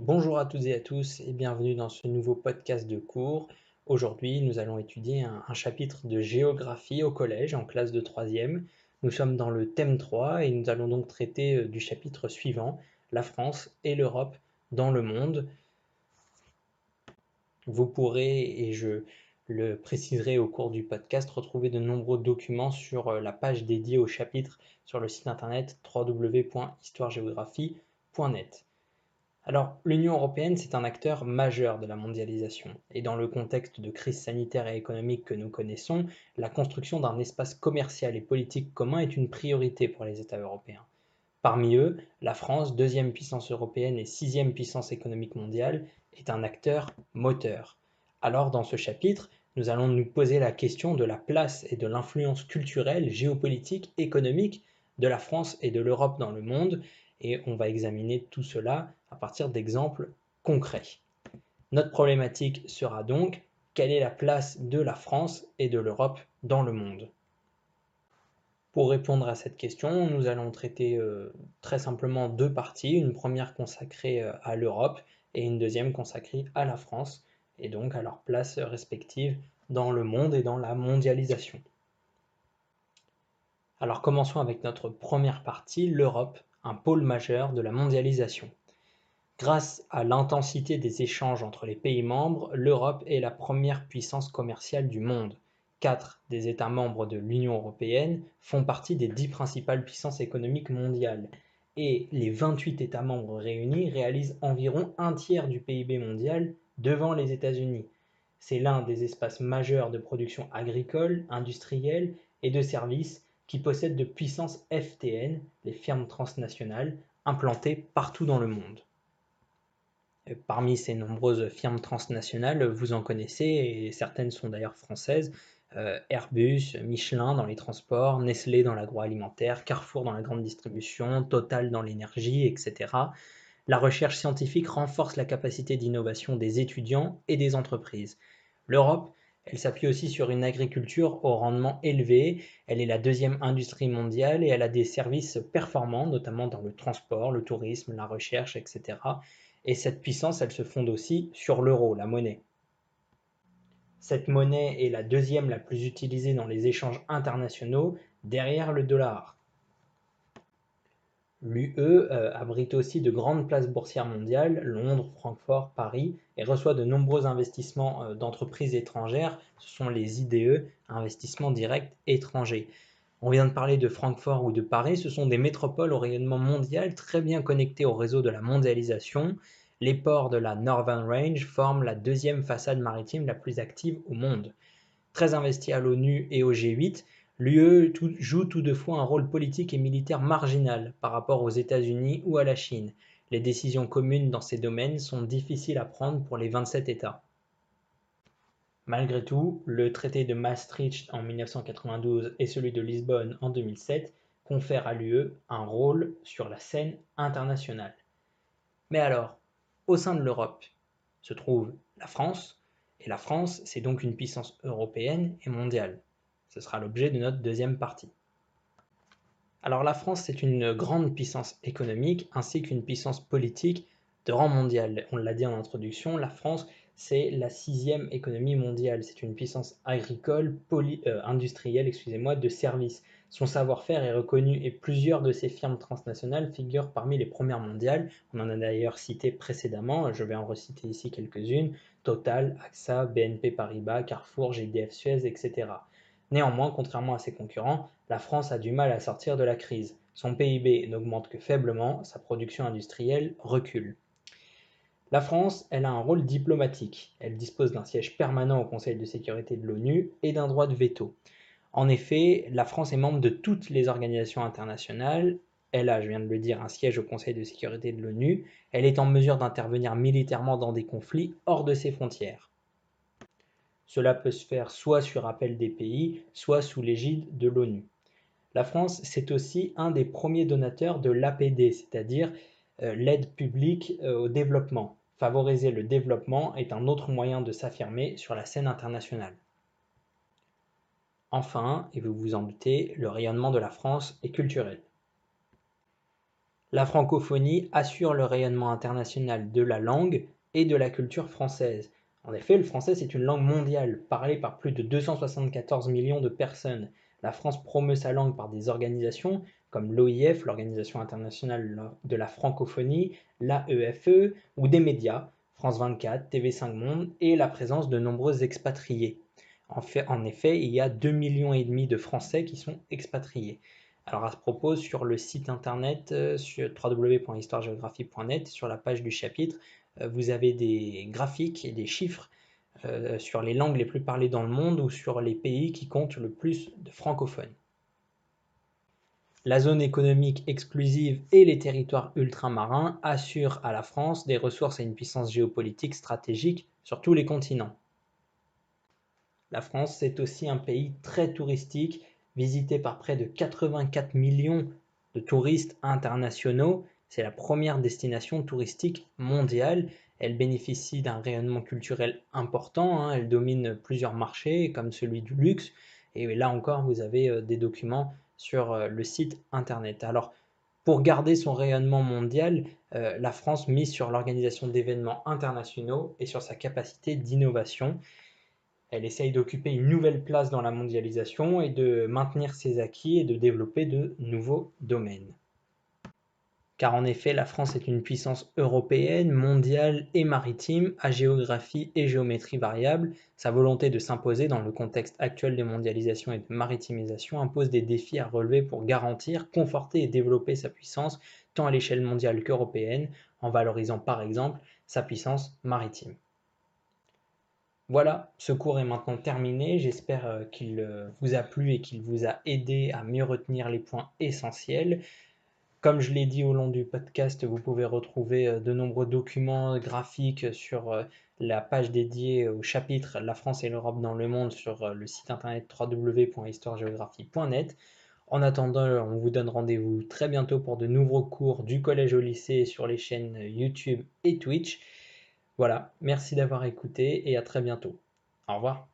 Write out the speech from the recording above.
Bonjour à toutes et à tous et bienvenue dans ce nouveau podcast de cours. Aujourd'hui, nous allons étudier un, chapitre de géographie au collège en classe de 3e. Nous sommes dans le thème 3 et nous allons donc traiter euh, du chapitre suivant, la France et l'Europe dans le monde. Vous pourrez, et je le préciserai au cours du podcast, retrouver de nombreux documents sur euh, la page dédiée au chapitre sur le site internet www.histoiregéographie.net. Alors, l'Union européenne, c'est un acteur majeur de la mondialisation, et dans le contexte de crise sanitaire et économique que nous connaissons, la construction d'un espace commercial et politique commun est une priorité pour les États européens. Parmi eux, la France, deuxième puissance européenne et sixième puissance économique mondiale, est un acteur moteur. Alors, dans ce chapitre, nous allons nous poser la question de la place et de l'influence culturelle, géopolitique, économique de la France et de l'Europe dans le monde, et on va examiner tout cela à partir d'exemples concrets. Notre problématique sera donc quelle est la place de la France et de l'Europe dans le monde? Pour répondre à cette question, nous allons traiter euh, très simplement deux parties, une première consacrée euh, à l'Europe et une deuxième consacrée à la France, et donc à leur place respective dans le monde et dans la mondialisation. Alors commençons avec notre première partie, l'Europe un pôle majeur de la mondialisation. Grâce à l'intensité des échanges entre les pays membres, l'Europe est la première puissance commerciale du monde. Quatre des États membres de l'Union européenne font partie des dix principales puissances économiques mondiales, et les 28 États membres réunis réalisent environ un tiers du PIB mondial devant les États-Unis. C'est l'un des espaces majeurs de production agricole, industrielle et de services qui possèdent de puissantes FTN, les firmes transnationales, implantées partout dans le monde. Parmi ces nombreuses firmes transnationales, vous en connaissez, et certaines sont d'ailleurs françaises, euh, Airbus, Michelin dans les transports, Nestlé dans l'agroalimentaire, Carrefour dans la grande distribution, Total dans l'énergie, etc. La recherche scientifique renforce la capacité d'innovation des étudiants et des entreprises. L'Europe elle s'appuie aussi sur une agriculture au rendement élevé. Elle est la deuxième industrie mondiale et elle a des services performants, notamment dans le transport, le tourisme, la recherche, etc. Et cette puissance, elle se fonde aussi sur l'euro, la monnaie. Cette monnaie est la deuxième la plus utilisée dans les échanges internationaux, derrière le dollar. L'UE euh, abrite aussi de grandes places boursières mondiales, Londres, Francfort, Paris, et reçoit de nombreux investissements euh, d'entreprises étrangères. Ce sont les IDE, investissements directs étrangers. On vient de parler de Francfort ou de Paris, ce sont des métropoles au rayonnement mondial très bien connectées au réseau de la mondialisation. Les ports de la Northern Range forment la deuxième façade maritime la plus active au monde. Très investi à l'ONU et au G8, L'UE joue toutefois un rôle politique et militaire marginal par rapport aux États-Unis ou à la Chine. Les décisions communes dans ces domaines sont difficiles à prendre pour les 27 États. Malgré tout, le traité de Maastricht en 1992 et celui de Lisbonne en 2007 confèrent à l'UE un rôle sur la scène internationale. Mais alors, au sein de l'Europe se trouve la France, et la France, c'est donc une puissance européenne et mondiale. Ce sera l'objet de notre deuxième partie. Alors la France, c'est une grande puissance économique ainsi qu'une puissance politique de rang mondial. On l'a dit en introduction, la France, c'est la sixième économie mondiale. C'est une puissance agricole, euh, industrielle, excusez-moi, de services. Son savoir-faire est reconnu et plusieurs de ses firmes transnationales figurent parmi les premières mondiales. On en a d'ailleurs cité précédemment, je vais en reciter ici quelques-unes. Total, AXA, BNP Paribas, Carrefour, GDF Suez, etc. Néanmoins, contrairement à ses concurrents, la France a du mal à sortir de la crise. Son PIB n'augmente que faiblement, sa production industrielle recule. La France, elle a un rôle diplomatique. Elle dispose d'un siège permanent au Conseil de sécurité de l'ONU et d'un droit de veto. En effet, la France est membre de toutes les organisations internationales. Elle a, je viens de le dire, un siège au Conseil de sécurité de l'ONU. Elle est en mesure d'intervenir militairement dans des conflits hors de ses frontières. Cela peut se faire soit sur appel des pays, soit sous l'égide de l'ONU. La France, c'est aussi un des premiers donateurs de l'APD, c'est-à-dire euh, l'aide publique euh, au développement. Favoriser le développement est un autre moyen de s'affirmer sur la scène internationale. Enfin, et vous vous en doutez, le rayonnement de la France est culturel. La francophonie assure le rayonnement international de la langue et de la culture française. En effet, le français, c'est une langue mondiale, parlée par plus de 274 millions de personnes. La France promeut sa langue par des organisations comme l'OIF, l'Organisation internationale de la francophonie, l'AEFE, e, ou des médias, France 24, TV5 Monde, et la présence de nombreux expatriés. En, effet, il y a 2,5 millions et demi de Français qui sont expatriés. Alors à ce propos, sur le site internet euh, sur www.histoiregéographie.net, sur la page du chapitre, vous avez des graphiques et des chiffres euh, sur les langues les plus parlées dans le monde ou sur les pays qui comptent le plus de francophones. La zone économique exclusive et les territoires ultramarins assurent à la France des ressources et une puissance géopolitique stratégique sur tous les continents. La France, c'est aussi un pays très touristique visité par près de 84 millions de touristes internationaux. C'est la première destination touristique mondiale. Elle bénéficie d'un rayonnement culturel important. Hein. Elle domine plusieurs marchés comme celui du luxe. Et là encore, vous avez euh, des documents sur euh, le site internet. Alors, pour garder son rayonnement mondial, euh, la France mise sur l'organisation d'événements internationaux et sur sa capacité d'innovation. Elle essaye d'occuper une nouvelle place dans la mondialisation et de maintenir ses acquis et de développer de nouveaux domaines. Car en effet, la France est une puissance européenne, mondiale et maritime, à géographie et géométrie variable. Sa volonté de s'imposer dans le contexte actuel de mondialisation et de maritimisation impose des défis à relever pour garantir, conforter et développer sa puissance, tant à l'échelle mondiale qu'européenne, en valorisant par exemple sa puissance maritime. Voilà, ce cours est maintenant terminé. J'espère euh, qu'il euh, vous a plu et qu'il vous a aidé à mieux retenir les points essentiels. Comme je l'ai dit au long du podcast, vous pouvez retrouver euh, de nombreux documents graphiques sur la page dédiée au chapitre La France et l'Europe dans le monde sur le site internet www.histoiregéographie.net. En attendant, on vous donne rendez-vous très bientôt pour de nouveaux cours du collège au lycée sur les chaînes YouTube et Twitch. Voilà, merci d'avoir écouté et à très bientôt. Au revoir.